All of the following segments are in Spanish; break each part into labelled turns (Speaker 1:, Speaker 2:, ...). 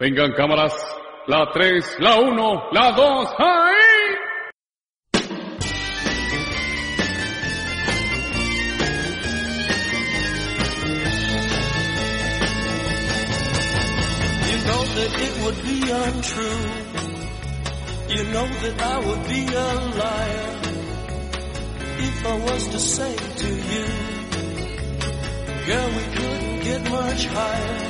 Speaker 1: Vengan cámaras, la 3, la 1, la 2, ¡ahí!
Speaker 2: You know that it would be untrue. You know that I would be a liar if I was to say to you, girl, we couldn't get much higher.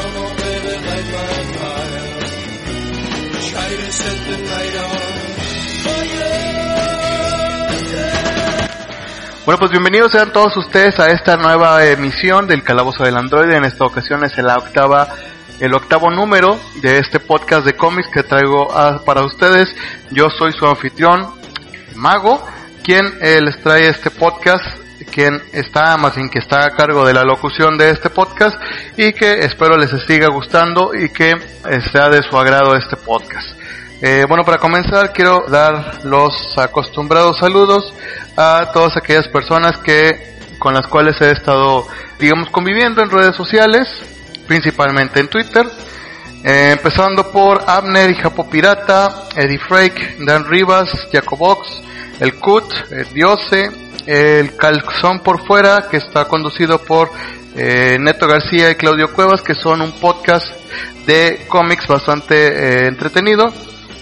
Speaker 2: On, fire. Try to set the night on fire.
Speaker 3: Bueno, pues bienvenidos sean todos ustedes a esta nueva emisión del Calabozo del Android. En esta ocasión es la octava, el octavo número de este podcast de cómics que traigo a- para ustedes. Yo soy su anfitrión, Mago, quien eh, les trae este podcast, quien está, más bien que está a cargo de la locución de este podcast y que espero les siga gustando y que eh, sea de su agrado este podcast. Eh, bueno, para comenzar quiero dar los acostumbrados saludos a todas aquellas personas que con las cuales he estado, digamos, conviviendo en redes sociales, principalmente en Twitter, eh, empezando por Abner y Japo Pirata, Eddie Frake, Dan Rivas, Jacobox, el Cut, el Diose, el Calzón por fuera, que está conducido por eh, Neto García y Claudio Cuevas, que son un podcast de cómics bastante eh, entretenido.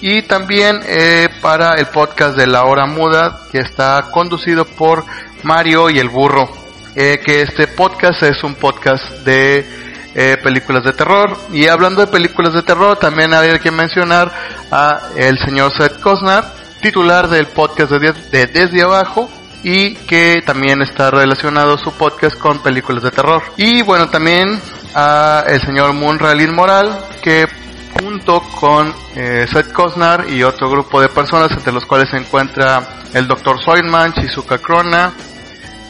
Speaker 3: Y también eh, para el podcast de La Hora Muda, que está conducido por Mario y el Burro. Que este podcast es un podcast de películas de terror. Y hablando de películas de terror, también había que mencionar a el señor Seth Cosnar, titular del podcast de, de Desde Abajo, y que también está relacionado su podcast con películas de terror. Y bueno, también a el señor Munralin Moral, que junto con eh, Seth Cosnar y otro grupo de personas, entre los cuales se encuentra el Dr. Soilman, Shizuka Krona,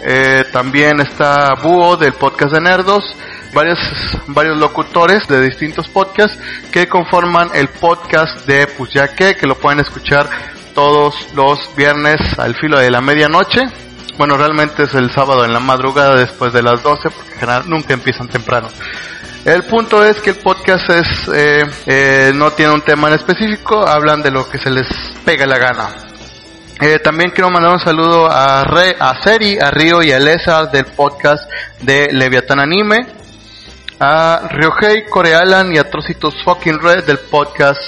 Speaker 3: eh, también está Búho del podcast de Nerdos, varios, varios locutores de distintos podcasts que conforman el podcast de Pues que lo pueden escuchar todos los viernes al filo de la medianoche. Bueno, realmente es el sábado en la madrugada después de las 12, porque en general nunca empiezan temprano. El punto es que el podcast es, eh, eh, no tiene un tema en específico, hablan de lo que se les pega la gana. Eh, también quiero mandar un saludo a, Re, a Seri, a Río y a Lesa del podcast de Leviatán Anime, a Ryohei, Corealan y a Trocitos Fucking Red del podcast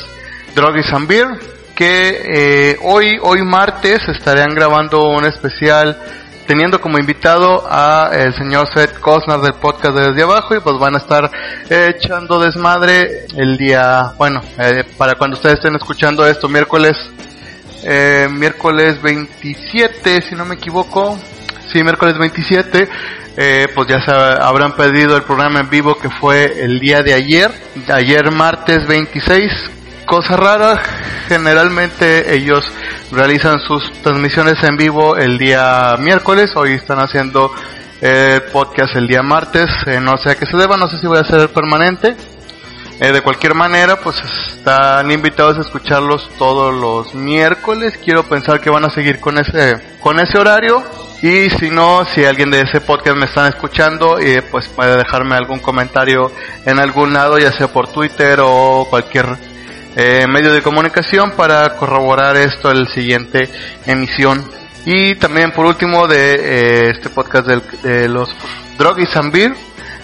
Speaker 3: Druggies and Beer, que eh, hoy, hoy martes estarán grabando un especial teniendo como invitado a el señor Seth Cosnar del podcast de Desde Abajo y pues van a estar eh, echando desmadre el día, bueno, eh, para cuando ustedes estén escuchando esto, miércoles eh, miércoles 27, si no me equivoco. Sí, miércoles 27. Eh, pues ya se habrán pedido el programa en vivo que fue el día de ayer. Ayer martes 26. Cosa rara, generalmente ellos realizan sus transmisiones en vivo el día miércoles. Hoy están haciendo el podcast el día martes. Eh, no sé a qué se deba, no sé si voy a hacer permanente. Eh, de cualquier manera, pues están invitados a escucharlos todos los miércoles. Quiero pensar que van a seguir con ese, con ese horario. Y si no, si alguien de ese podcast me están escuchando, eh, pues puede dejarme algún comentario en algún lado, ya sea por Twitter o cualquier eh, medio de comunicación para corroborar esto el siguiente emisión. Y también por último de eh, este podcast del- de los Druggies and Beer,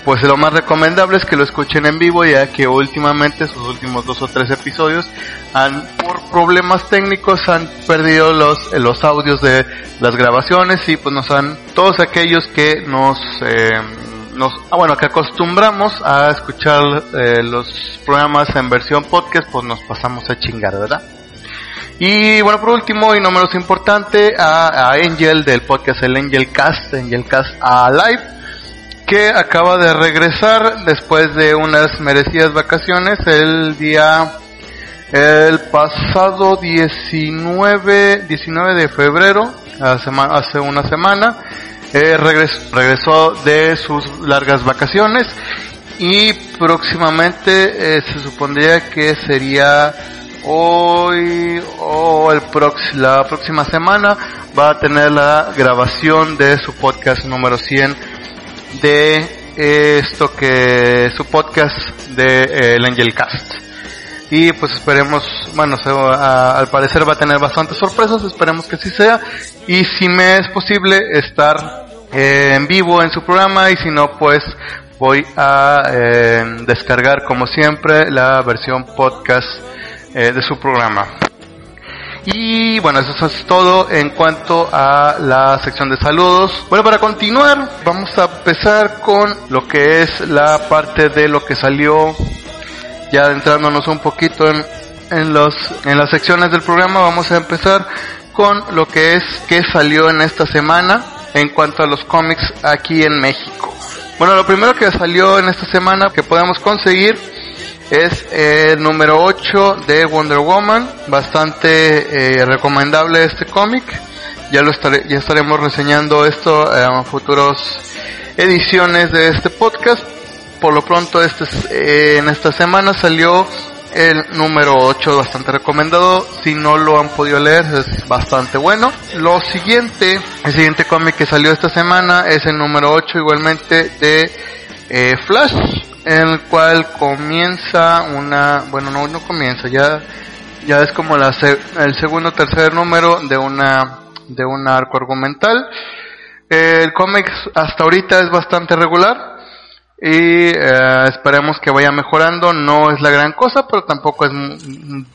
Speaker 3: pues lo más recomendable es que lo escuchen en vivo ya que últimamente sus últimos dos o tres episodios han por problemas técnicos han perdido los los audios de las grabaciones y pues nos han todos aquellos que nos eh, nos ah, bueno que acostumbramos a escuchar eh, los programas en versión podcast pues nos pasamos a chingar verdad y bueno, por último y no menos importante, a, a Angel del podcast El Angel Cast, Angel Cast Alive, que acaba de regresar después de unas merecidas vacaciones el día el pasado 19 19 de febrero hace, hace una semana eh, regresó de sus largas vacaciones y próximamente eh, se supondría que sería hoy o el la próxima semana va a tener la grabación de su podcast número 100 de esto que su podcast de eh, el Angel Cast. Y pues esperemos bueno al parecer va a tener bastantes sorpresas esperemos que sí sea. Y si me es posible estar eh, en vivo en su programa y si no pues voy a eh, descargar como siempre la versión podcast eh, de su programa. Y bueno, eso es todo en cuanto a la sección de saludos. Bueno, para continuar, vamos a empezar con lo que es la parte de lo que salió, ya adentrándonos un poquito en, en, los, en las secciones del programa, vamos a empezar con lo que es que salió en esta semana en cuanto a los cómics aquí en México. Bueno, lo primero que salió en esta semana que podemos conseguir es el número 8 de Wonder Woman, bastante eh, recomendable este cómic. Ya lo estaré, ya estaremos reseñando esto en futuros ediciones de este podcast. Por lo pronto, este, eh, en esta semana salió el número 8 bastante recomendado. Si no lo han podido leer es bastante bueno. Lo siguiente, el siguiente cómic que salió esta semana es el número 8 igualmente de eh, Flash, en el cual comienza una, bueno no, no comienza, ya, ya es como la, el segundo tercer número de una, de un arco argumental. El cómic hasta ahorita es bastante regular y eh, esperemos que vaya mejorando. No es la gran cosa, pero tampoco es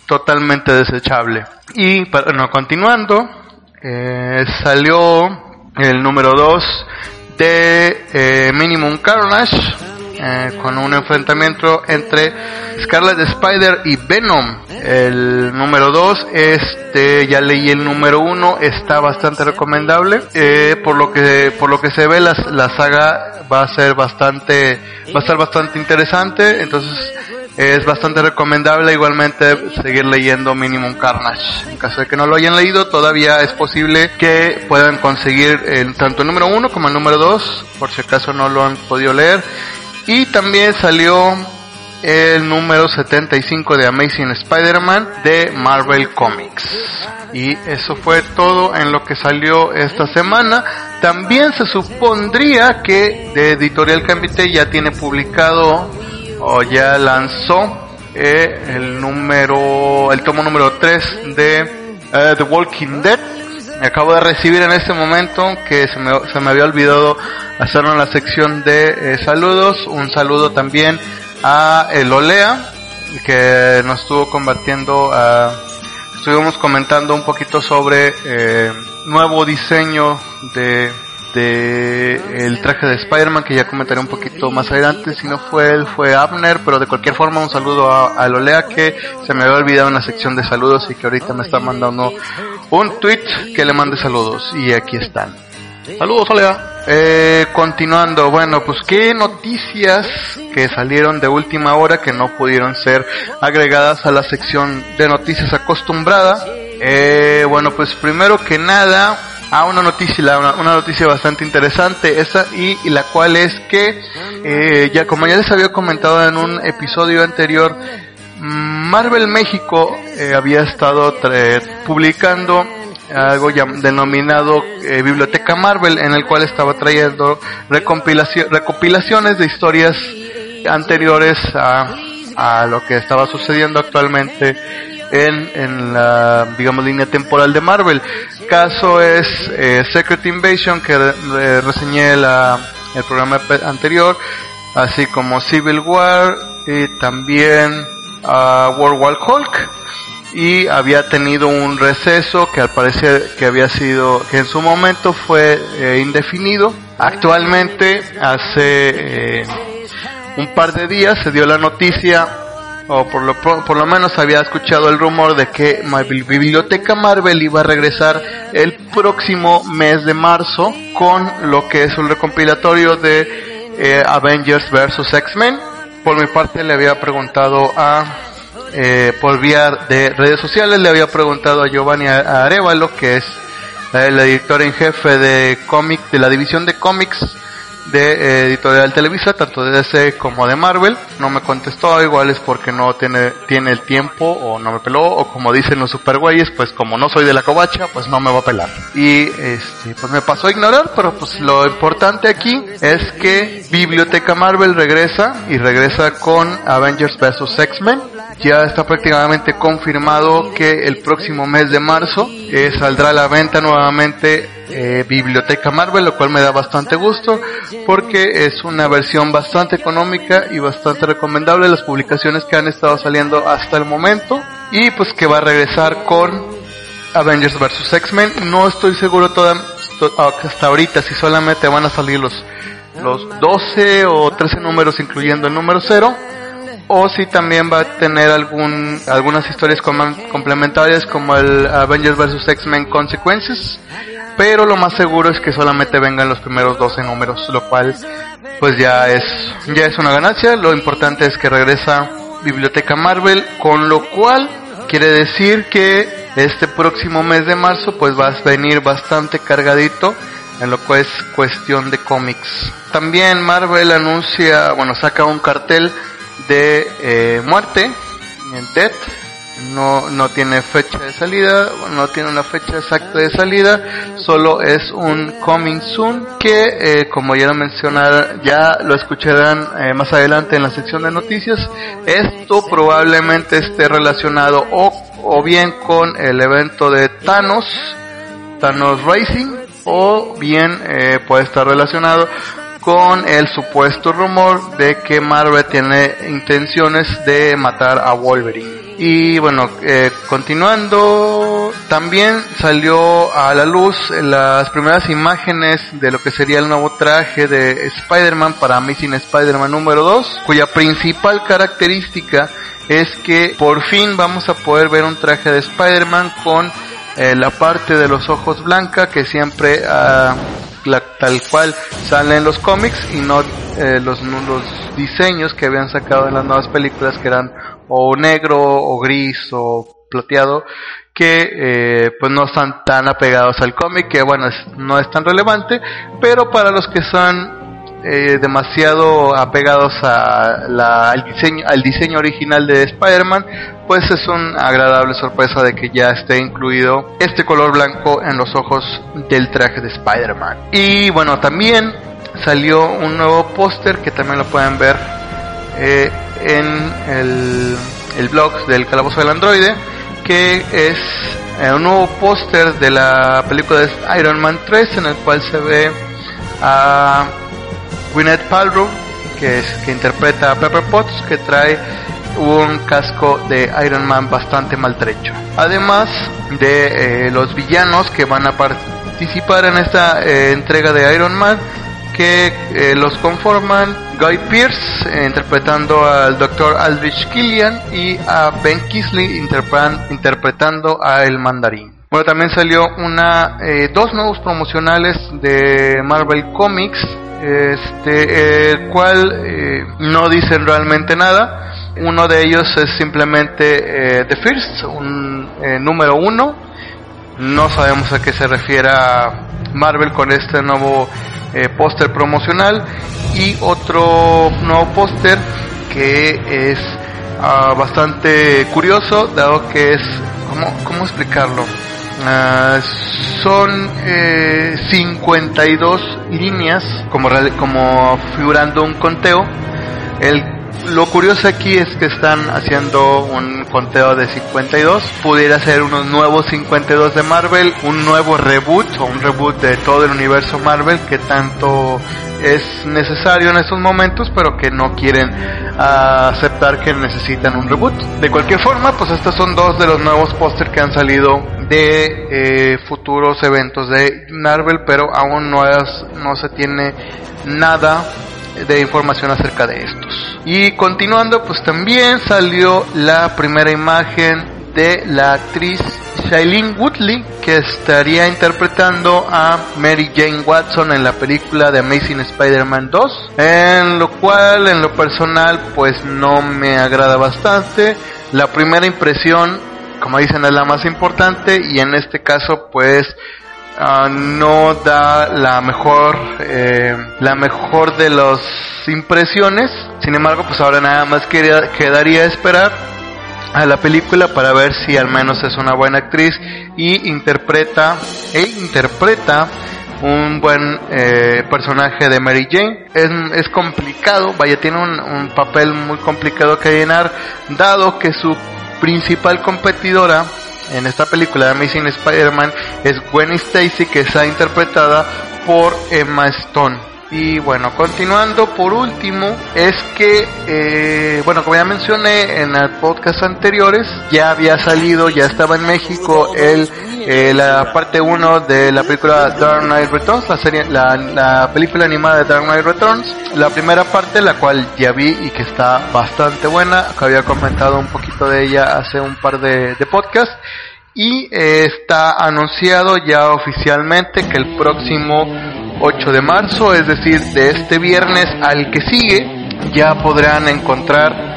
Speaker 3: totalmente desechable. Y bueno, continuando, eh, salió el número 2 de eh, Minimum Carnage eh, con un enfrentamiento entre Scarlet Spider y Venom. El número 2, este, ya leí el número 1, está bastante recomendable. Eh, por lo que, por lo que se ve, la, la saga va a ser bastante, va a ser bastante interesante. Entonces, es bastante recomendable igualmente seguir leyendo Minimum Carnage. En caso de que no lo hayan leído, todavía es posible que puedan conseguir el, tanto el número 1 como el número 2, por si acaso no lo han podido leer. Y también salió el número 75 de Amazing Spider-Man de Marvel Comics. Y eso fue todo en lo que salió esta semana. También se supondría que de Editorial Cambite ya tiene publicado o ya lanzó eh, el número, el tomo número 3 de eh, The Walking Dead acabo de recibir en este momento que se me, se me había olvidado hacerlo en la sección de eh, saludos. Un saludo también a el Olea que nos estuvo combatiendo. estuvimos comentando un poquito sobre eh, nuevo diseño de de el traje de Spider-Man que ya comentaré un poquito más adelante. Si no fue él fue Abner pero de cualquier forma un saludo a, a Lolea que se me había olvidado en la sección de saludos y que ahorita me está mandando un tweet que le mande saludos y aquí están. Saludos Olea eh, continuando bueno pues qué noticias que salieron de última hora que no pudieron ser agregadas a la sección de noticias acostumbrada eh, bueno pues primero que nada a una noticia, una, noticia bastante interesante, esa y, la cual es que, eh, ya como ya les había comentado en un episodio anterior, Marvel México eh, había estado publicando algo denominado eh, Biblioteca Marvel, en el cual estaba trayendo recopilaciones de historias anteriores a, a lo que estaba sucediendo actualmente en, en la, digamos, línea temporal de Marvel. Caso es eh, Secret Invasion, que eh, reseñé la, el programa anterior, así como Civil War y también uh, World War Hulk. Y había tenido un receso que al parecer que había sido, que en su momento fue eh, indefinido. Actualmente, hace un par de días se dio la noticia o por lo, por lo menos había escuchado el rumor de que Biblioteca Marvel iba a regresar el próximo mes de marzo con lo que es un recompilatorio de eh, Avengers vs X-Men. Por mi parte le había preguntado a, eh, por vía de redes sociales, le había preguntado a Giovanni Arevalo, que es el editor en jefe de cómic, de la división de cómics de eh, Editorial Televisa, tanto de DC como de Marvel. No me contestó, igual es porque no tiene, tiene el tiempo o no me peló, o como dicen los supergüeyes, pues como no soy de la covacha, pues no me va a pelar. Y este, pues me pasó a ignorar, pero pues lo importante aquí es que Biblioteca Marvel regresa y regresa con Avengers vs X-Men. Ya está prácticamente confirmado que el próximo mes de marzo eh, saldrá a la venta nuevamente eh, Biblioteca Marvel, lo cual me da bastante gusto porque es una versión bastante económica y bastante recomendable las publicaciones que han estado saliendo hasta el momento y pues que va a regresar con Avengers vs X-Men. No estoy seguro toda, hasta ahorita si solamente van a salir los, los 12 o 13 números incluyendo el número 0 o si también va a tener algún, algunas historias complementarias como el Avengers vs X-Men Consequences pero lo más seguro es que solamente vengan los primeros 12 números, lo cual pues ya es ya es una ganancia, lo importante es que regresa Biblioteca Marvel, con lo cual quiere decir que este próximo mes de marzo pues va a venir bastante cargadito en lo que es cuestión de cómics. También Marvel anuncia, bueno, saca un cartel de eh, muerte en Death no, no tiene fecha de salida, no tiene una fecha exacta de salida, solo es un coming soon que, eh, como ya lo mencionaron, ya lo escucharán eh, más adelante en la sección de noticias. Esto probablemente esté relacionado o, o bien con el evento de Thanos, Thanos Racing, o bien eh, puede estar relacionado con el supuesto rumor de que Marvel tiene intenciones de matar a Wolverine. Y bueno, eh, continuando, también salió a la luz las primeras imágenes de lo que sería el nuevo traje de Spider-Man para Amazing Spider-Man número 2, cuya principal característica es que por fin vamos a poder ver un traje de Spider-Man con eh, la parte de los ojos blanca que siempre uh, tal cual sale en los cómics y no eh, los, los diseños que habían sacado en las nuevas películas que eran o negro o gris o plateado que eh, pues no están tan apegados al cómic que bueno no es tan relevante pero para los que son eh, demasiado apegados al diseño original de Spider-Man pues es una agradable sorpresa de que ya esté incluido este color blanco en los ojos del traje de Spider-Man. Y bueno también salió un nuevo póster que también lo pueden ver eh, en el, el, blog del Calabozo del Androide, que es eh, un nuevo póster de la película de Iron Man 3, en el cual se ve a Gwyneth Paltrow, que, es, que interpreta a Pepper Potts, que trae un casco de Iron Man bastante maltrecho. Además de eh, los villanos que van a participar en esta eh, entrega de Iron Man, que los conforman Guy Pearce eh, interpretando al Dr. Aldrich Killian y a Ben Kisley interpretando a El Mandarín. Bueno, también salió una eh, dos nuevos promocionales de Marvel Comics, este, el cual eh, no dicen realmente nada. Uno de ellos es simplemente The First, un número uno. No sabemos a qué se refiere Marvel con este nuevo eh, póster promocional y otro nuevo póster que es ah, bastante curioso dado que es ¿cómo, cómo explicarlo? Uh, son eh, 52 líneas como, como figurando un conteo. El lo curioso aquí es que están haciendo un conteo de 52. Pudiera ser unos nuevos 52 de Marvel, un nuevo reboot o un reboot de todo el universo Marvel que tanto es necesario en estos momentos, pero que no quieren uh, aceptar que necesitan un reboot. De cualquier forma, pues estos son dos de los nuevos pósters que han salido de eh, futuros eventos de Marvel, pero aún no se tiene nada de información acerca de estos. Y continuando, pues también salió la primera imagen de la actriz Shailene Woodley, que estaría interpretando a Mary Jane Watson en la película de Amazing Spider-Man 2, en lo cual en lo personal pues no me agrada bastante. La primera impresión, como dicen, es la más importante y en este caso pues Uh, no da la mejor eh, la mejor de las impresiones sin embargo pues ahora nada más quería, quedaría esperar a la película para ver si al menos es una buena actriz y interpreta e interpreta un buen eh, personaje de Mary Jane. Es, es complicado, vaya, tiene un, un, papel muy complicado que llenar, dado que su principal competidora en esta película de Amazing Spider-Man es Gwen Stacy que está interpretada por Emma Stone. Y bueno, continuando por último, es que, eh, bueno, como ya mencioné en el podcast anteriores, ya había salido, ya estaba en México el, eh, la parte 1 de la película Dark Knight Returns, la, serie, la, la película animada de Dark Knight Returns. La primera parte, la cual ya vi y que está bastante buena, que había comentado un poquito de ella hace un par de, de podcasts y eh, está anunciado ya oficialmente que el próximo 8 de marzo, es decir, de este viernes al que sigue, ya podrán encontrar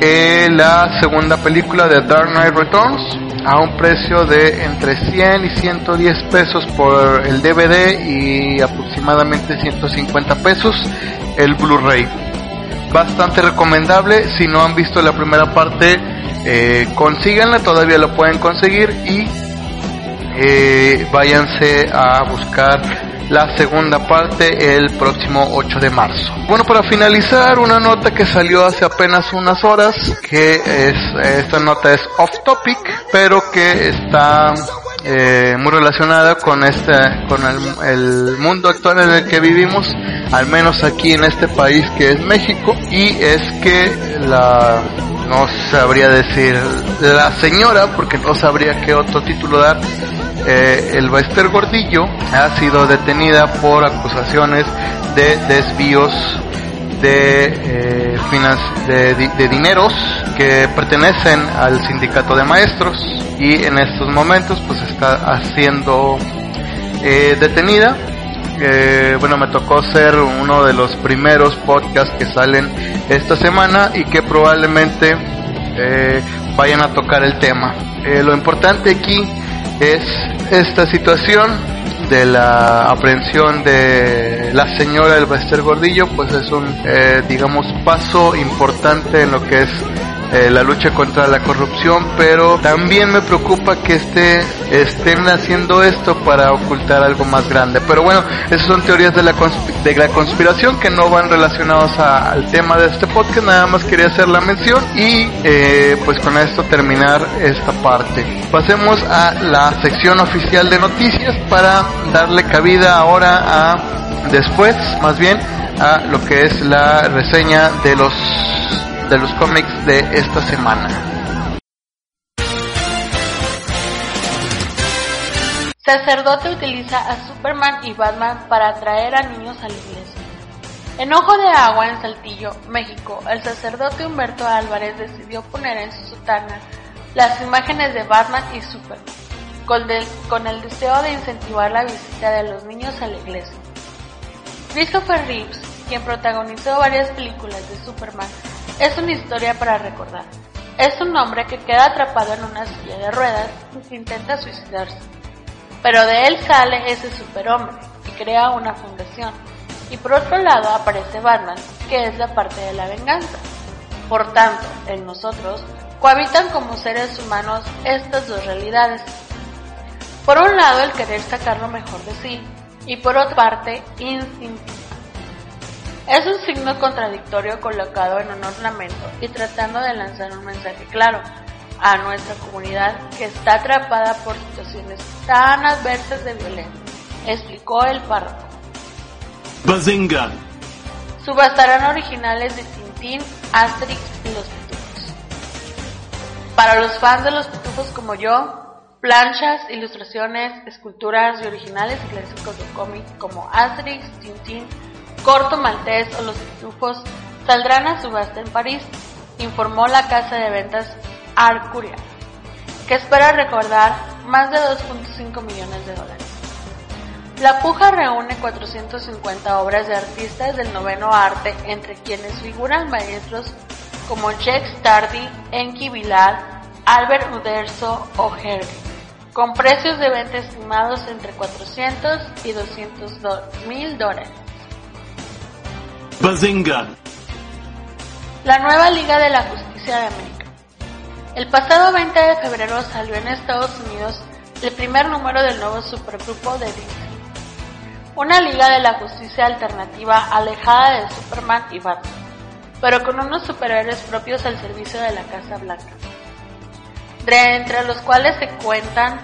Speaker 3: eh, la segunda película de Dark Knight Returns a un precio de entre 100 y 110 pesos por el DVD y aproximadamente 150 pesos el Blu-ray. Bastante recomendable, si no han visto la primera parte, eh, consíganla, todavía lo pueden conseguir y eh, váyanse a buscar la segunda parte el próximo 8 de marzo. Bueno, para finalizar, una nota que salió hace apenas unas horas, que es, esta nota es off topic, pero que está eh, muy relacionada con este, con el, el mundo actual en el que vivimos, al menos aquí en este país que es México, y es que la no sabría decir la señora, porque no sabría qué otro título dar. Eh, el Bester Gordillo ha sido detenida por acusaciones de desvíos de, eh, de, de, dineros que pertenecen al sindicato de maestros y en estos momentos pues está siendo eh, detenida eh, bueno, me tocó ser uno de los primeros podcasts que salen esta semana y que probablemente eh, vayan a tocar el tema. Lo importante aquí es esta situación de la aprehensión de la señora del Bester Gordillo, pues es un, eh, digamos, paso importante en lo que es eh, la lucha contra la corrupción, pero también me preocupa que esté, estén haciendo esto para ocultar algo más grande. Pero bueno, esas son teorías de la, de la conspiración que no van relacionados a, al tema de este podcast, nada más quería hacer la mención y eh, pues con esto terminar esta parte. Pasemos a la sección oficial de noticias para darle cabida ahora a, después más bien, a lo que es la reseña de los de los cómics de esta semana.
Speaker 4: Sacerdote utiliza a Superman y Batman para atraer a niños a la iglesia. En Ojo de Agua, en Saltillo, México, el sacerdote Humberto Álvarez decidió poner en su sotana las imágenes de Batman y Superman, con, con el deseo de incentivar la visita de los niños a la iglesia. Christopher Reeves, quien protagonizó varias películas de Superman, es una historia para recordar. Es un hombre que queda atrapado en una silla de ruedas y que intenta suicidarse. Pero de él sale ese superhombre y crea una fundación. Y por otro lado aparece Batman, que es la parte de la venganza. Por tanto, en nosotros cohabitan como seres humanos estas dos realidades. Por un lado el querer sacar lo mejor de sí y por otra parte instintivo es un signo contradictorio colocado en un ornamento y tratando de lanzar un mensaje claro a nuestra comunidad que está atrapada por situaciones tan adversas de violencia, explicó el párrafo.
Speaker 5: Bazinga.
Speaker 4: Subastarán originales de Tintín, Asterix y los Pitufos. Para los fans de los Pitufos como yo, planchas, ilustraciones, esculturas y originales clásicos de cómic como Asterix, Tintín, Corto Maltés o los pitufos saldrán a subasta en París, informó la casa de ventas Arcuria. que espera recordar más de 2.5 millones de dólares. La puja reúne 450 obras de artistas del noveno arte, entre quienes figuran maestros como Jake Stardy, Enki Bilal, Albert Uderzo o Herbie, con precios de venta estimados entre 400 y 200 mil dólares.
Speaker 5: Bazinga.
Speaker 4: La nueva Liga de la Justicia de América. El pasado 20 de febrero salió en Estados Unidos el primer número del nuevo supergrupo de DC. Una Liga de la Justicia alternativa alejada de Superman y Batman, pero con unos superhéroes propios al servicio de la Casa Blanca. De entre los cuales se cuentan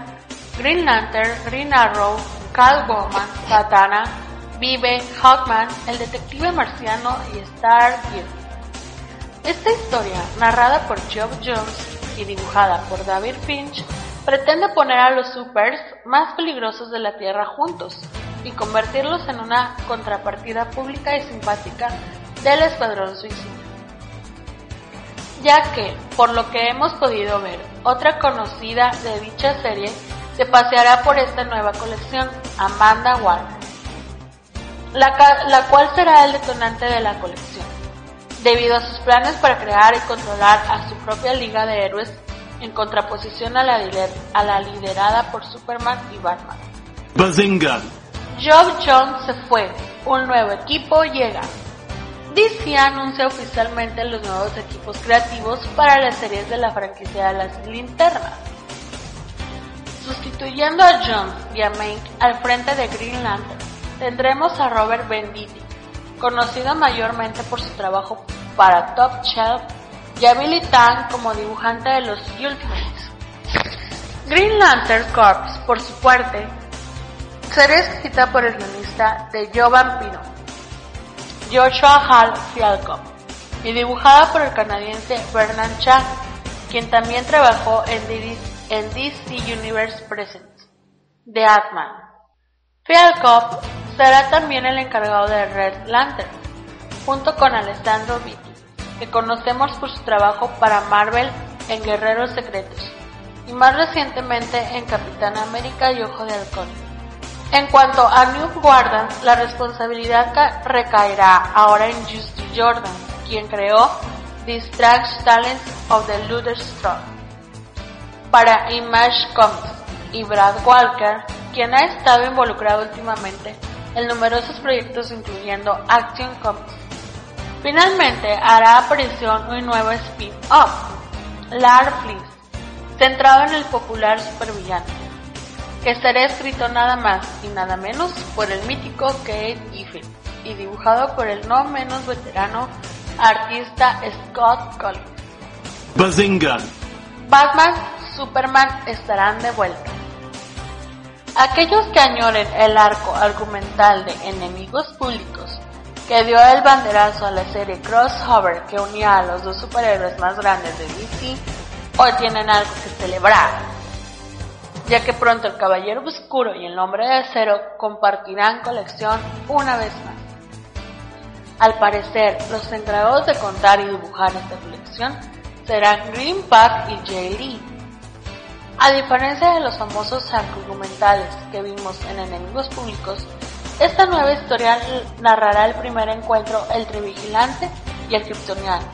Speaker 4: Green Lantern, Green Arrow, Catwoman, Satana, Vive, Hawkman, el detective marciano y Stargirl. Esta historia, narrada por Geoff Jones y dibujada por David Finch, pretende poner a los supers más peligrosos de la Tierra juntos y convertirlos en una contrapartida pública y simpática del Escuadrón Suicida. Ya que, por lo que hemos podido ver, otra conocida de dicha serie se paseará por esta nueva colección, Amanda Waller la, la cual será el detonante de la colección, debido a sus planes para crear y controlar a su propia liga de héroes en contraposición a la, a la liderada por Superman y Batman.
Speaker 5: Bazinga.
Speaker 4: Job Jones se fue, un nuevo equipo llega. DC anuncia oficialmente los nuevos equipos creativos para las series de la franquicia de las linternas. Sustituyendo a Jones y a Mank al frente de Green Lantern, tendremos a Robert Venditti, conocido mayormente por su trabajo para Top Shelf, y a Billy Tang como dibujante de los Ultimates. Green Lantern Corps, por su parte, será escrita por el guionista de Yo Vampiro, Joshua Hall Fialco, y dibujada por el canadiense Bernard Chang, quien también trabajó en DC Universe Presents, The Atman. Fialco será también el encargado de Red Lantern, junto con Alessandro Vitti, que conocemos por su trabajo para Marvel en Guerreros Secretos, y más recientemente en Capitán América y Ojo de Halcón. En cuanto a New Guardian, la responsabilidad recaerá ahora en Justin Jordan, quien creó The Strange Talents of the Luther Strong para Image Comics, y Brad Walker, quien ha estado involucrado últimamente en numerosos proyectos incluyendo Action Comics. Finalmente hará aparición un nuevo spin-off, Lar centrado en el popular supervillano, que estará escrito nada más y nada menos por el mítico Kate Giffen y dibujado por el no menos veterano artista Scott Collins.
Speaker 5: Bazinga.
Speaker 4: Batman, Superman estarán de vuelta. Aquellos que añoren el arco argumental de Enemigos Públicos, que dio el banderazo a la serie Crossover que unía a los dos superhéroes más grandes de DC, hoy tienen algo que celebrar, ya que pronto el Caballero Oscuro y el Hombre de Acero compartirán colección una vez más. Al parecer, los encargados de contar y dibujar esta colección serán Green Pack y Jay a diferencia de los famosos argumentales que vimos en Enemigos Públicos, esta nueva historia narrará el primer encuentro entre Vigilante y el Kryptoniano.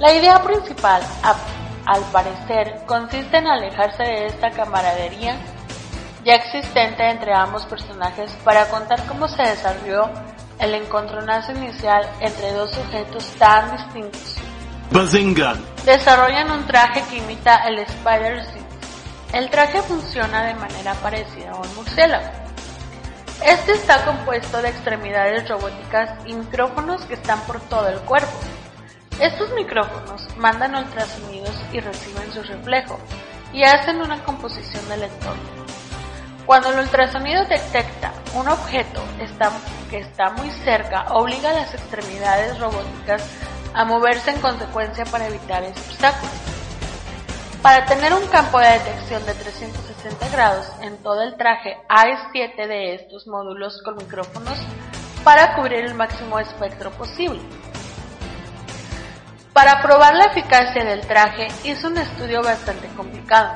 Speaker 4: La idea principal, al parecer, consiste en alejarse de esta camaradería ya existente entre ambos personajes para contar cómo se desarrolló el encontronazo inicial entre dos sujetos tan distintos.
Speaker 5: Bazinga.
Speaker 4: Desarrollan un traje que imita el Spider-Suit. El traje funciona de manera parecida a un murciélago. Este está compuesto de extremidades robóticas y micrófonos que están por todo el cuerpo. Estos micrófonos mandan ultrasonidos y reciben su reflejo y hacen una composición del entorno. Cuando el ultrasonido detecta un objeto que está muy cerca, obliga a las extremidades robóticas a moverse en consecuencia para evitar ese obstáculo. Para tener un campo de detección de 360 grados en todo el traje, hay 7 de estos módulos con micrófonos para cubrir el máximo espectro posible. Para probar la eficacia del traje hizo un estudio bastante complicado.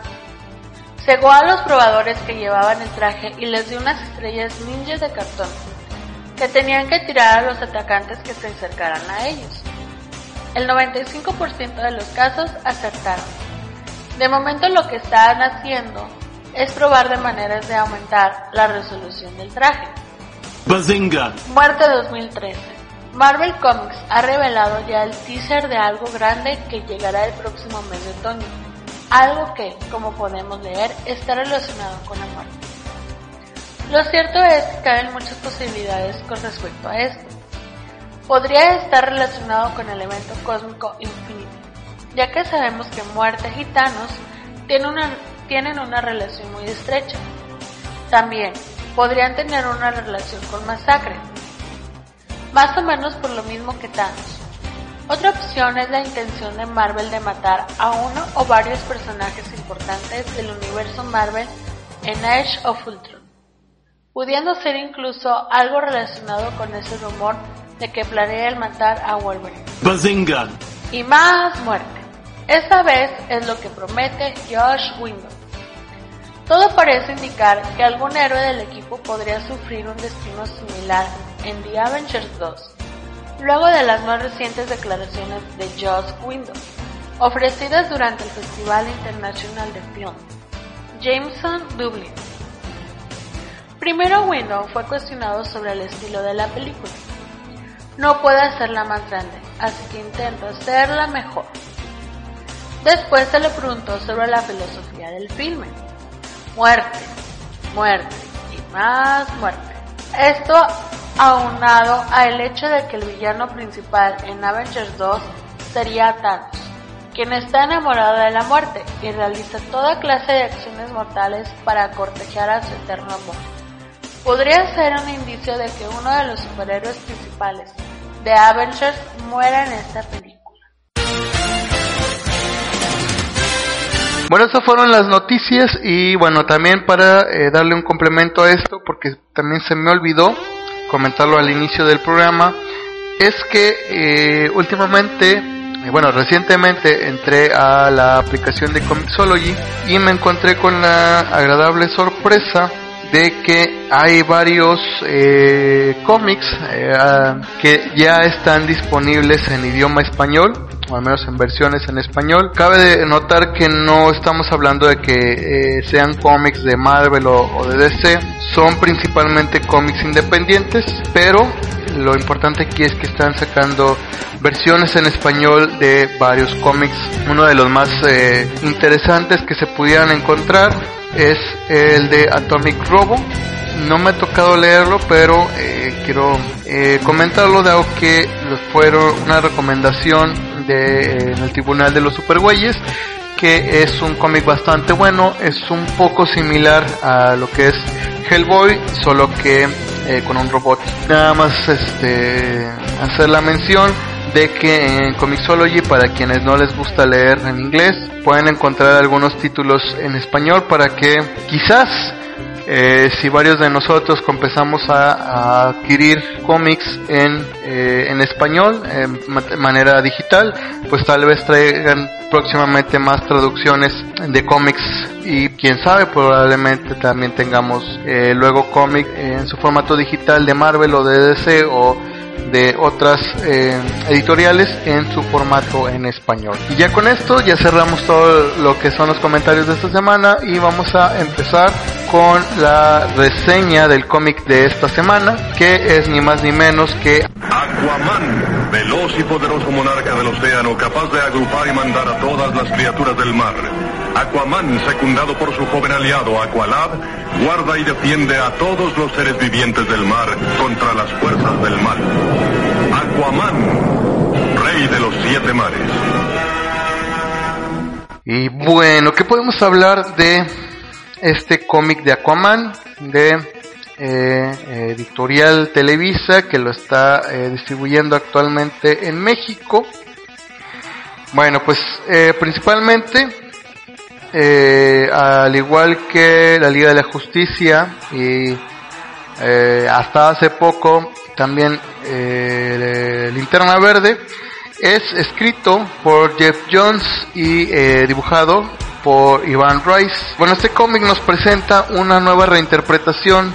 Speaker 4: Cegó a los probadores que llevaban el traje y les dio unas estrellas ninja de cartón que tenían que tirar a los atacantes que se acercaran a ellos. El 95% de los casos acertaron. De momento lo que están haciendo es probar de maneras de aumentar la resolución del traje.
Speaker 5: Bazinga!
Speaker 4: Muerte 2013. Marvel Comics ha revelado ya el teaser de algo grande que llegará el próximo mes de otoño. Algo que, como podemos leer, está relacionado con la muerte. Lo cierto es que caben muchas posibilidades con respecto a esto. Podría estar relacionado con el evento cósmico Infinity, ya que sabemos que muerte y Thanos tienen una, tienen una relación muy estrecha. También podrían tener una relación con Masacre, más o menos por lo mismo que Thanos. Otra opción es la intención de Marvel de matar a uno o varios personajes importantes del universo Marvel en Age of Ultron, pudiendo ser incluso algo relacionado con ese rumor de que planea el matar a Wolverine.
Speaker 5: Bazinga!
Speaker 4: Y más muerte. Esta vez es lo que promete Josh Whedon. Todo parece indicar que algún héroe del equipo podría sufrir un destino similar en The Avengers 2, luego de las más recientes declaraciones de Josh Whedon, ofrecidas durante el Festival Internacional de Film, Jameson Dublin. Primero Whedon fue cuestionado sobre el estilo de la película. No puede hacerla más grande, así que intento hacerla mejor. Después se le preguntó sobre la filosofía del filme. Muerte, muerte y más muerte. Esto aunado al hecho de que el villano principal en Avengers 2 sería Thanos, quien está enamorado de la muerte y realiza toda clase de acciones mortales para cortejar a su eterno amor. Podría ser un indicio de que uno de los superhéroes principales de Avengers muera en esta película.
Speaker 3: Bueno, estas fueron las noticias y bueno, también para eh, darle un complemento a esto, porque también se me olvidó comentarlo al inicio del programa, es que eh, últimamente, eh, bueno, recientemente entré a la aplicación de Comixology y me encontré con la agradable sorpresa de que hay varios eh, cómics eh, ah, que ya están disponibles en idioma español o al menos en versiones en español. Cabe notar que no estamos hablando de que eh, sean cómics de Marvel o, o de DC, son principalmente cómics independientes, pero lo importante aquí es que están sacando versiones en español de varios cómics. Uno de los más eh, interesantes que se pudieran encontrar es el de Atomic Robo. No me ha tocado leerlo, pero eh, quiero eh, comentarlo dado que fueron una recomendación de, eh, en el Tribunal de los Supergüeyes que es un cómic bastante bueno, es un poco similar a lo que es Hellboy, solo que con un robot. Nada más este hacer la mención de que en Comixology para quienes no les gusta leer en inglés pueden encontrar algunos títulos en español para que quizás eh, si varios de nosotros empezamos a, adquirir cómics en, eh, en español, en ma- manera digital, pues tal vez traigan próximamente más traducciones de cómics y quién sabe, probablemente también tengamos eh, luego cómic en su formato digital de Marvel o de DC o de otras eh, editoriales en su formato en español. Y ya con esto ya cerramos todo lo que son los comentarios de esta semana y vamos a empezar con la reseña del cómic de esta semana, que es ni más ni menos que
Speaker 6: Aquaman, veloz y poderoso monarca del océano, capaz de agrupar y mandar a todas las criaturas del mar. Aquaman, secundado por su joven aliado Aqualad, guarda y defiende a todos los seres vivientes del mar contra las fuerzas del mal. Aquaman, rey de los siete mares.
Speaker 3: Y bueno, ¿qué podemos hablar de este cómic de Aquaman de eh, Editorial Televisa que lo está eh, distribuyendo actualmente en México? Bueno, pues eh, principalmente, eh, al igual que la Liga de la Justicia y eh, hasta hace poco también eh, Linterna Verde, Es escrito por Jeff Jones y eh, dibujado por Ivan Rice. Bueno, este cómic nos presenta una nueva reinterpretación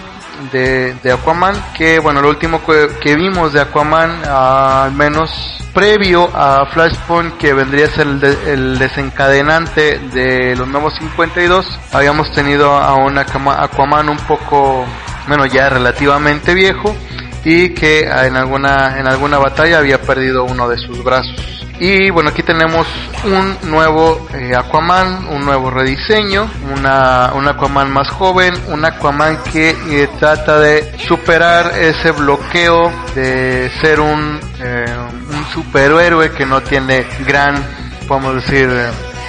Speaker 3: de, Aquaman, que bueno, lo último que, vimos de Aquaman, ah, al menos previo a Flashpoint, que vendría a ser el, el desencadenante de los nuevos 52, habíamos tenido a un Aquama- Aquaman un poco, bueno, ya relativamente viejo, y que en alguna, en alguna batalla había perdido uno de sus brazos. Y bueno, aquí tenemos un nuevo eh, Aquaman, un nuevo rediseño, una, un Aquaman más joven, un Aquaman que eh, trata de superar ese bloqueo de ser un, eh, un superhéroe que no tiene gran, podemos decir,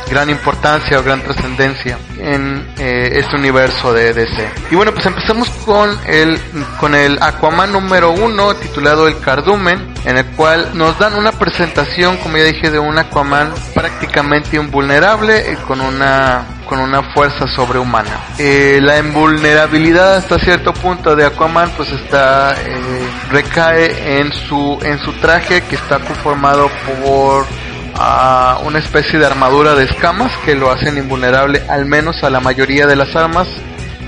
Speaker 3: gran importancia o gran trascendencia en eh, este universo de DC. Y bueno, pues empezamos con el, con el Aquaman número uno titulado El Cardumen, en el cual nos dan una presentación, como ya dije, de un Aquaman prácticamente invulnerable y con una con una fuerza sobrehumana. Eh, la invulnerabilidad hasta cierto punto de Aquaman pues está eh, recae en su en su traje que está conformado por a una especie de armadura de escamas que lo hacen invulnerable al menos a la mayoría de las armas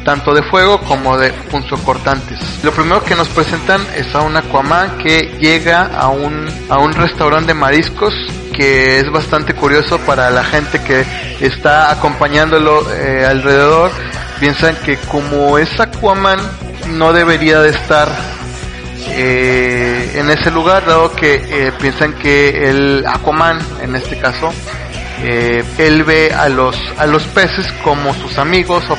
Speaker 3: tanto de fuego como de punzocortantes. Lo primero que nos presentan es a un Aquaman que llega a un, a un restaurante de mariscos que es bastante curioso para la gente que está acompañándolo eh, alrededor. Piensan que como es Aquaman no debería de estar eh, en ese lugar, dado que eh, piensan que el Aquaman, en este caso, eh, él ve a los a los peces como sus amigos o,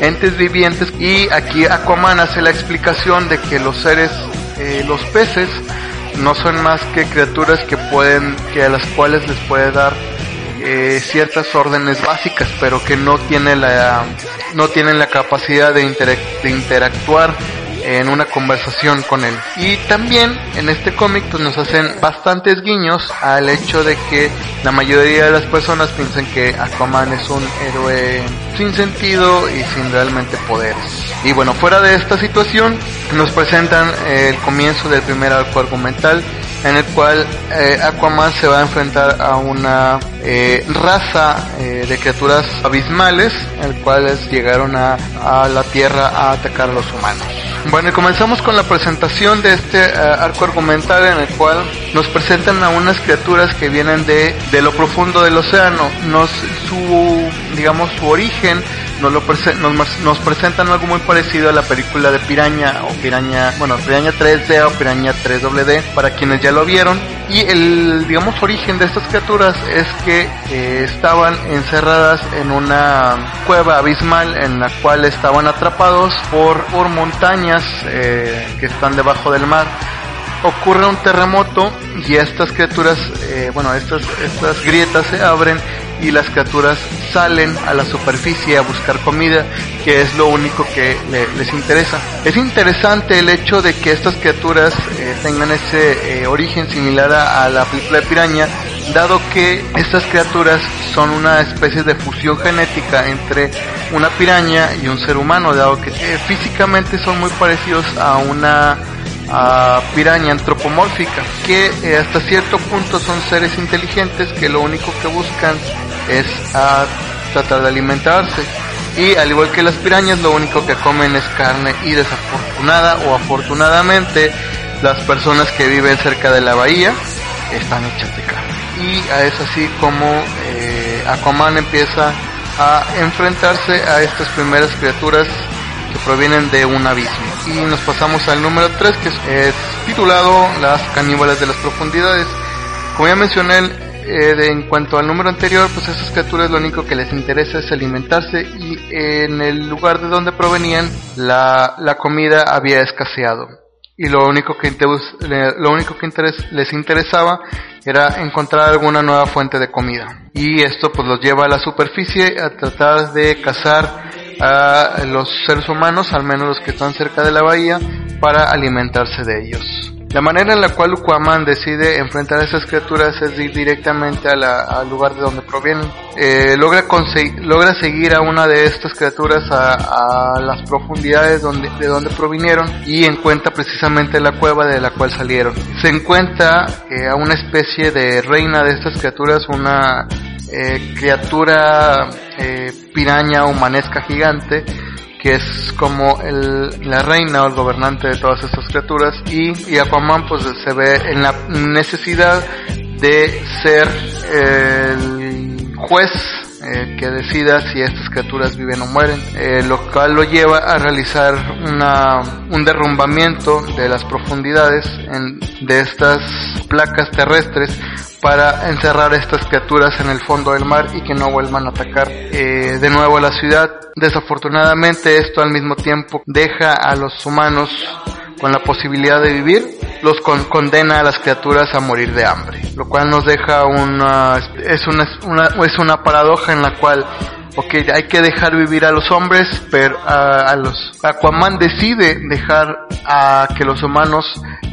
Speaker 3: entes vivientes y aquí Aquaman hace la explicación de que los seres, eh, los peces, no son más que criaturas que pueden, que a las cuales les puede dar eh, ciertas órdenes básicas, pero que no tiene la, no tienen la capacidad de interactuar en una conversación con él. Y también en este cómic pues nos hacen bastantes guiños al hecho de que la mayoría de las personas piensan que Aquaman es un héroe sin sentido y sin realmente poderes. Y bueno, fuera de esta situación nos presentan eh, el comienzo del primer arco argumental en el cual eh, Aquaman se va a enfrentar a una eh, raza eh, de criaturas abismales, el cuales llegaron a, a la Tierra a atacar a los humanos. Bueno, y comenzamos con la presentación de este eh, arco argumental en el cual nos presentan a unas criaturas que vienen de, de lo profundo del océano. Nos, su, digamos, su origen nos, lo prese- nos, nos presentan algo muy parecido a la película de Piraña o Piraña, bueno, Piraña 3D o Piraña 3WD para quienes ya lo vieron. Y el, digamos, origen de estas criaturas es que eh, estaban encerradas en una cueva abismal en la cual estaban atrapados por, por montañas eh, que están debajo del mar ocurre un terremoto y estas criaturas, eh, bueno, estas, estas grietas se abren y las criaturas salen a la superficie a buscar comida, que es lo único que le- les interesa. Es interesante el hecho de que estas criaturas eh, tengan ese eh, origen similar a, a la película de piraña, dado que estas criaturas son una especie de fusión genética entre una piraña y un ser humano, dado que eh, físicamente son muy parecidos a una piraña antropomórfica, que eh, hasta cierto punto son seres inteligentes que lo único que buscan es a tratar de alimentarse. Y al igual que las pirañas, lo único que comen es carne y desafortunada o afortunadamente las personas que viven cerca de la bahía están hechas de carne. Y es así como eh, Aquaman empieza a enfrentarse a estas primeras criaturas que provienen de un abismo. Y nos pasamos al número 3 que es, titulado Las caníbales de las profundidades. Como ya mencioné eh, de- en cuanto al número anterior, pues a esas criaturas lo único que les interesa es alimentarse y en el lugar de donde provenían la, la comida había escaseado. Y lo único que, lo único que les interesaba era encontrar alguna nueva fuente de comida. Y esto pues los lleva a la superficie a tratar de cazar a los seres humanos, al menos los que están cerca de la bahía, para alimentarse de ellos. La manera en la cual Aquaman decide enfrentar a esas criaturas es ir directamente al lugar de donde provienen. Eh, logra, logra seguir a una de estas criaturas a, a las profundidades donde, de donde provinieron y encuentra precisamente la cueva de la cual salieron. Se encuentra eh, a una especie de reina de estas criaturas, una eh, criatura eh, piraña humanesca gigante que es como el, la reina o el gobernante de todas estas criaturas. Y, y Aquaman pues se ve en la necesidad de ser el juez eh, que decida si estas criaturas viven o mueren, eh, lo cual lo lleva a realizar una, un derrumbamiento de las profundidades en- de estas placas terrestres para encerrar estas criaturas en el fondo del mar y que no vuelvan a atacar eh, de nuevo a la ciudad. Desafortunadamente esto al mismo tiempo deja a los humanos con la posibilidad de vivir, los con- condena a las criaturas a morir de hambre, lo cual nos deja una es una, una es una paradoja en la cual ok, hay que dejar vivir a los hombres, pero a, a los Aquaman decide dejar a que los humanos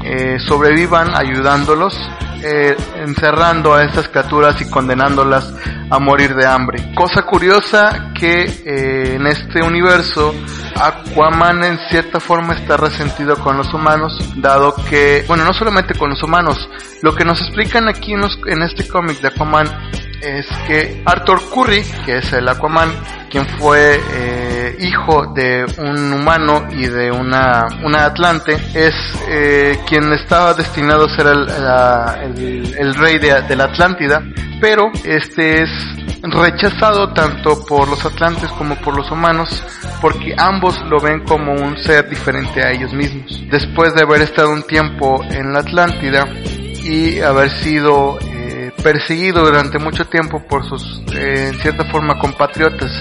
Speaker 3: eh, sobrevivan ayudándolos, eh, encerrando a estas criaturas y condenándolas a morir de hambre. Cosa curiosa que eh, en este universo Aquaman en cierta forma está resentido con los humanos, dado que, bueno, no solamente con los humanos, lo que nos explican aquí en, los- en este cómic de Aquaman es que Arthur Curry, que es el Aquaman, quien fue eh, hijo de un humano y de una, una Atlante, es eh, quien estaba destinado a ser el, la- el- rey de, de la Atlántida, pero este es rechazado tanto por los atlantes como por los humanos porque ambos lo ven como un ser diferente a ellos mismos. Después de haber estado un tiempo en la Atlántida y haber sido eh, perseguido durante mucho tiempo por sus, eh, en cierta forma, compatriotas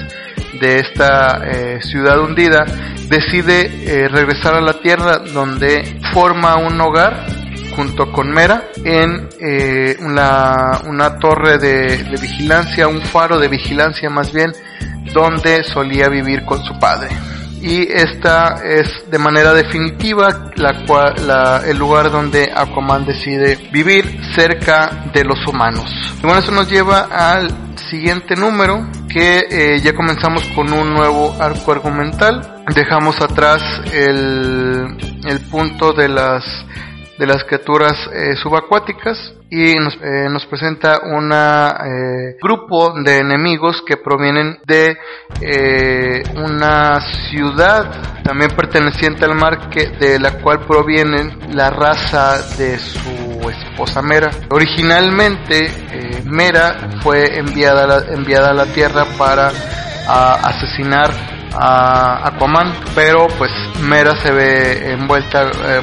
Speaker 3: de esta eh, ciudad hundida, decide eh, regresar a la Tierra donde forma un hogar junto con Mera en eh, una, una torre de, de vigilancia, un faro de vigilancia más bien, donde solía vivir con su padre. Y esta es de manera definitiva la la- el lugar donde Aquaman decide vivir cerca de los humanos. Y bueno, eso nos lleva al siguiente número que eh, ya comenzamos con un nuevo arco argumental. Dejamos atrás el, el punto de las de las criaturas eh, subacuáticas y nos, eh, nos presenta un grupo de enemigos que provienen de eh, una ciudad también perteneciente al mar que, de la cual provienen la raza de su esposa Mera. Originalmente eh, Mera fue enviada enviada a la Tierra para a, asesinar a Aquaman, pero pues Mera se ve envuelta, eh,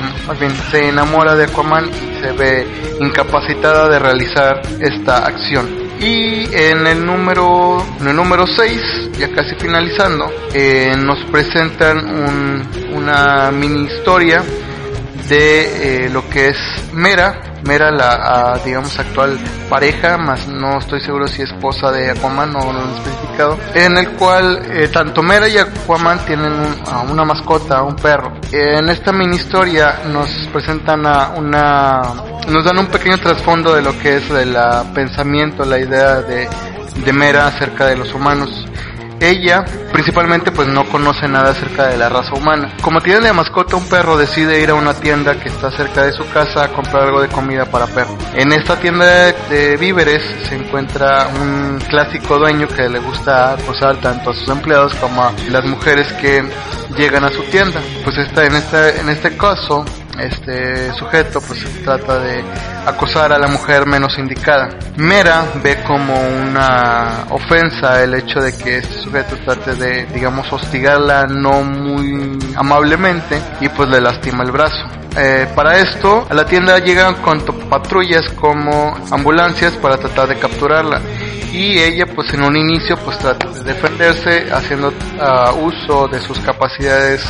Speaker 3: se enamora de Aquaman y se ve incapacitada de realizar esta acción. Y en el número, en el número 6, ya casi finalizando, eh, nos presentan un- una mini historia de eh, lo que es Mera, Mera la ah, digamos actual pareja, más no estoy seguro si esposa de Aquaman, no lo han especificado, en el cual eh, tanto Mera y Aquaman tienen un- a una mascota, un perro. en esta mini historia nos presentan a una, nos dan un pequeño trasfondo de lo que es el pensamiento, la idea de, de Mera acerca de los humanos. Ella, principalmente, pues no conoce nada acerca de la raza humana. Como tiene de mascota un perro, decide ir a una tienda que está cerca de su casa a comprar algo de comida para perro. En esta tienda de, víveres se encuentra un clásico dueño que le gusta acosar tanto a sus empleados como a las mujeres que llegan a su tienda. Pues esta, en este, en este caso, este sujeto pues trata de acosar a la mujer menos indicada. Mera ve como una ofensa el hecho de que este sujeto trate de, digamos, hostigarla no muy amablemente y pues le lastima el brazo. Eh, para esto, a la tienda llegan con patrullas como ambulancias para tratar de capturarla. Y ella pues en un inicio pues trata de defenderse haciendo uh, uso de sus capacidades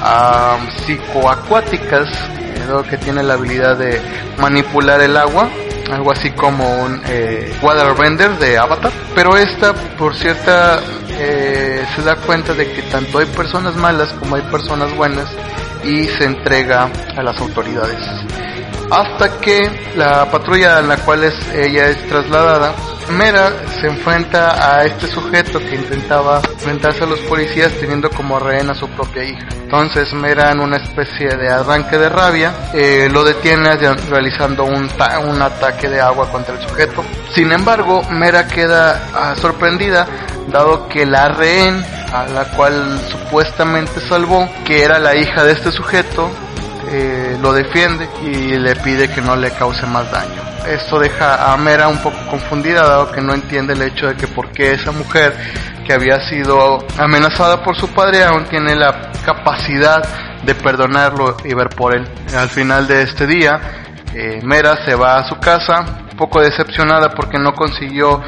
Speaker 3: uh, psicoacuáticas, eh, que tiene la habilidad de manipular el agua, algo así como un eh, waterbender de Avatar. Pero esta por cierta eh, se da cuenta de que tanto hay personas malas como hay personas buenas y se entrega a las autoridades. Hasta que la patrulla a la cual es, ella es trasladada, Mera se enfrenta a este sujeto que intentaba enfrentarse a los policías teniendo como rehén a su propia hija. Entonces Mera en una especie de arranque de rabia eh, lo detiene realizando un, un ataque de agua contra el sujeto. Sin embargo, Mera queda ah, sorprendida dado que la rehén a la cual supuestamente salvó, que era la hija de este sujeto, eh, lo defiende y le pide que no le cause más daño. Esto deja a Mera un poco confundida dado que no entiende el hecho de que por qué esa mujer que había sido amenazada por su padre aún tiene la capacidad de perdonarlo y ver por él. Al final de este día, eh, Mera se va a su casa, un poco decepcionada porque no consiguió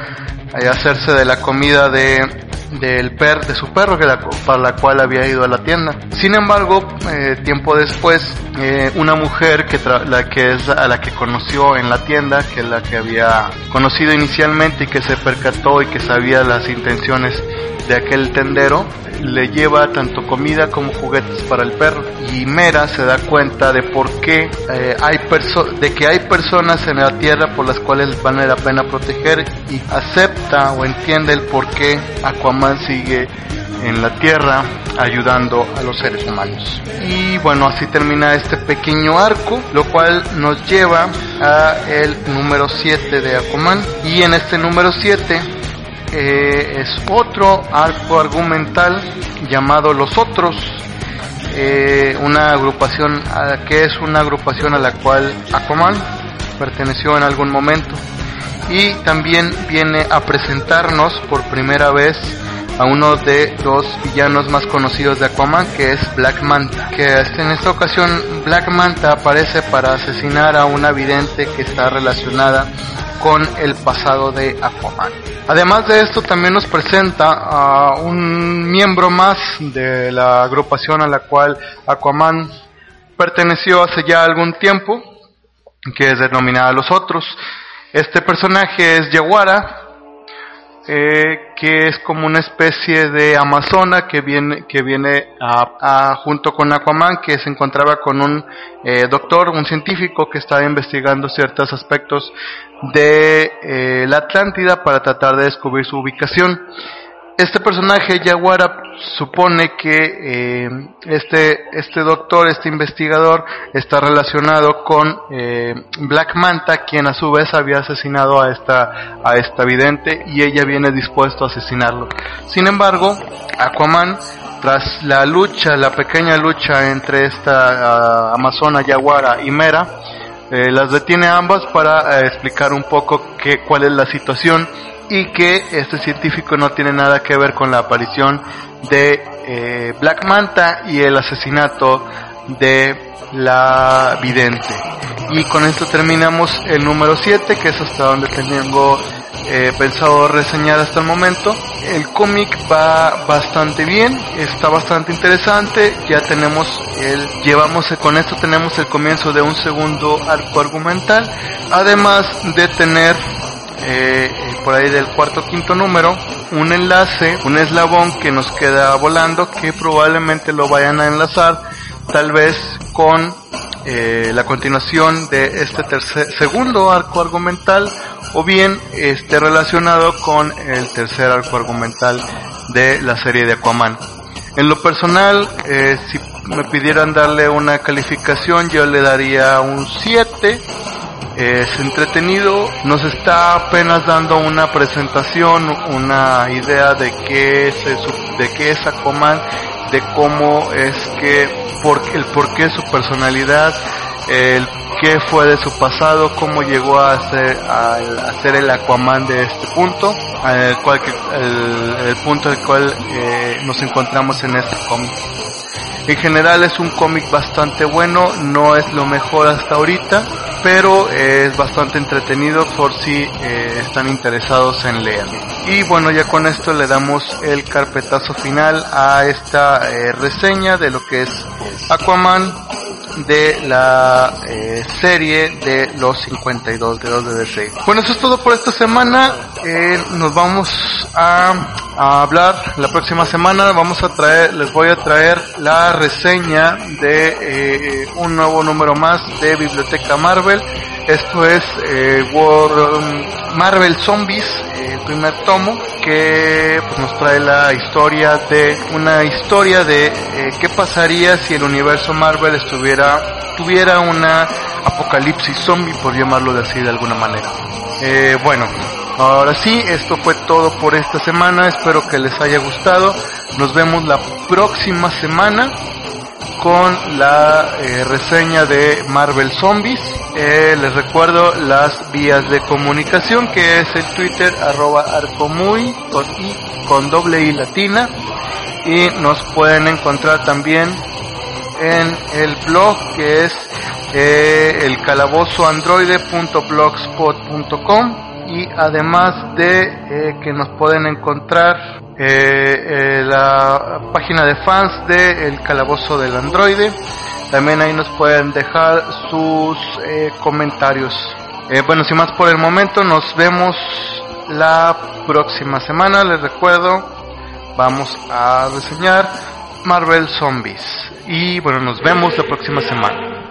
Speaker 3: eh, hacerse de la comida de del per de su perro que para la cual había ido a la tienda. Sin embargo, eh, tiempo después, eh, una mujer que la que es a la que conoció en la tienda, que es la que había conocido inicialmente y que se percató y que sabía las intenciones de aquel tendero, le lleva tanto comida como juguetes para el perro. Y Mera se da cuenta de por qué eh, hay de que hay personas en la tierra por las cuales vale la pena proteger y acepta o entiende el por qué Aquaman sigue en la tierra ayudando a los seres humanos. Y bueno, así termina este pequeño arco, lo cual nos lleva a el número 7 de Aquaman. Y en este número 7 eh, es otro arco argumental llamado Los Otros, eh, una agrupación que es una agrupación a la cual Aquaman perteneció en algún momento y también viene a presentarnos por primera vez a uno de los villanos más conocidos de Aquaman que es Black Manta que en esta ocasión Black Manta aparece para asesinar a una vidente que está relacionada con el pasado de Aquaman. Además de esto también nos presenta a un miembro más de la agrupación a la cual Aquaman perteneció hace ya algún tiempo, que es denominada Los Otros. Este personaje es Yaguara, eh, que es como una especie de amazona que viene, que viene a, junto con Aquaman, que se encontraba con un eh, doctor, un científico que estaba investigando ciertos aspectos de eh, la Atlántida para tratar de descubrir su ubicación. Este personaje, Yaguara, supone que eh, este, este doctor, este investigador, está relacionado con eh, Black Manta, quien a su vez había asesinado a esta, a esta vidente y ella viene dispuesto a asesinarlo. Sin embargo, Aquaman, tras la lucha, la pequeña lucha entre esta uh, amazona Yaguara y Mera, eh, las detiene ambas para eh, explicar un poco que, cuál es la situación y que este científico no tiene nada que ver con la aparición de eh, Black Manta y el asesinato de la vidente. Y con esto terminamos el número 7, que es hasta donde tengo eh, pensado reseñar hasta el momento. El cómic va bastante bien, está bastante interesante. Ya tenemos el, llevamos con esto tenemos el comienzo de un segundo arco argumental, además de tener eh, por ahí del cuarto quinto número un enlace, un eslabón que nos queda volando que probablemente lo vayan a enlazar tal vez con eh, la continuación de este tercer, segundo arco argumental o bien esté relacionado con el tercer arco argumental de la serie de Aquaman. En lo personal, eh, si me pidieran darle una calificación, yo le daría un 7. Es entretenido, nos está apenas dando una presentación, una idea de qué es, de qué es Aquaman, de cómo es que, por, el por qué su personalidad, el qué fue de su pasado, cómo llegó a ser, a, ser el Aquaman de este punto, el, cual, el, el punto al cual eh, nos encontramos en este cómic. En general es un cómic bastante bueno, no es lo mejor hasta ahorita, pero es bastante entretenido por si eh, están interesados en leerlo. Y bueno, ya con esto le damos el carpetazo final a esta eh, reseña de lo que es Aquaman de la eh, serie de los 52 dedos de DC. Bueno, eso es todo por esta semana. eh, nos vamos a, a hablar la próxima semana. Vamos a traer, les voy a traer la reseña de eh, un nuevo número más de Biblioteca Marvel. Esto es eh, World- Marvel Zombies, eh, el primer tomo, que pues, nos trae la historia de una historia de qué pasaría si el universo Marvel estuviera tuviera una apocalipsis zombie, por llamarlo de así de alguna manera. Bueno, ahora sí, esto fue todo por esta semana. Espero que les haya gustado. Nos vemos la próxima semana con la eh, reseña de Marvel Zombies. Eh, les recuerdo las vías de comunicación que es el Twitter arroba arcomuy con, doble i latina y nos pueden encontrar también en el blog que es eh, el calabozoandroide.blogspot.com y además de eh, que nos pueden encontrar eh, eh, la página de fans de El Calabozo del Androide. También ahí nos pueden dejar sus comentarios. Bueno, sin más por el momento, nos vemos la próxima semana. Les recuerdo, vamos a reseñar Marvel Zombies. Y bueno, nos vemos la próxima semana.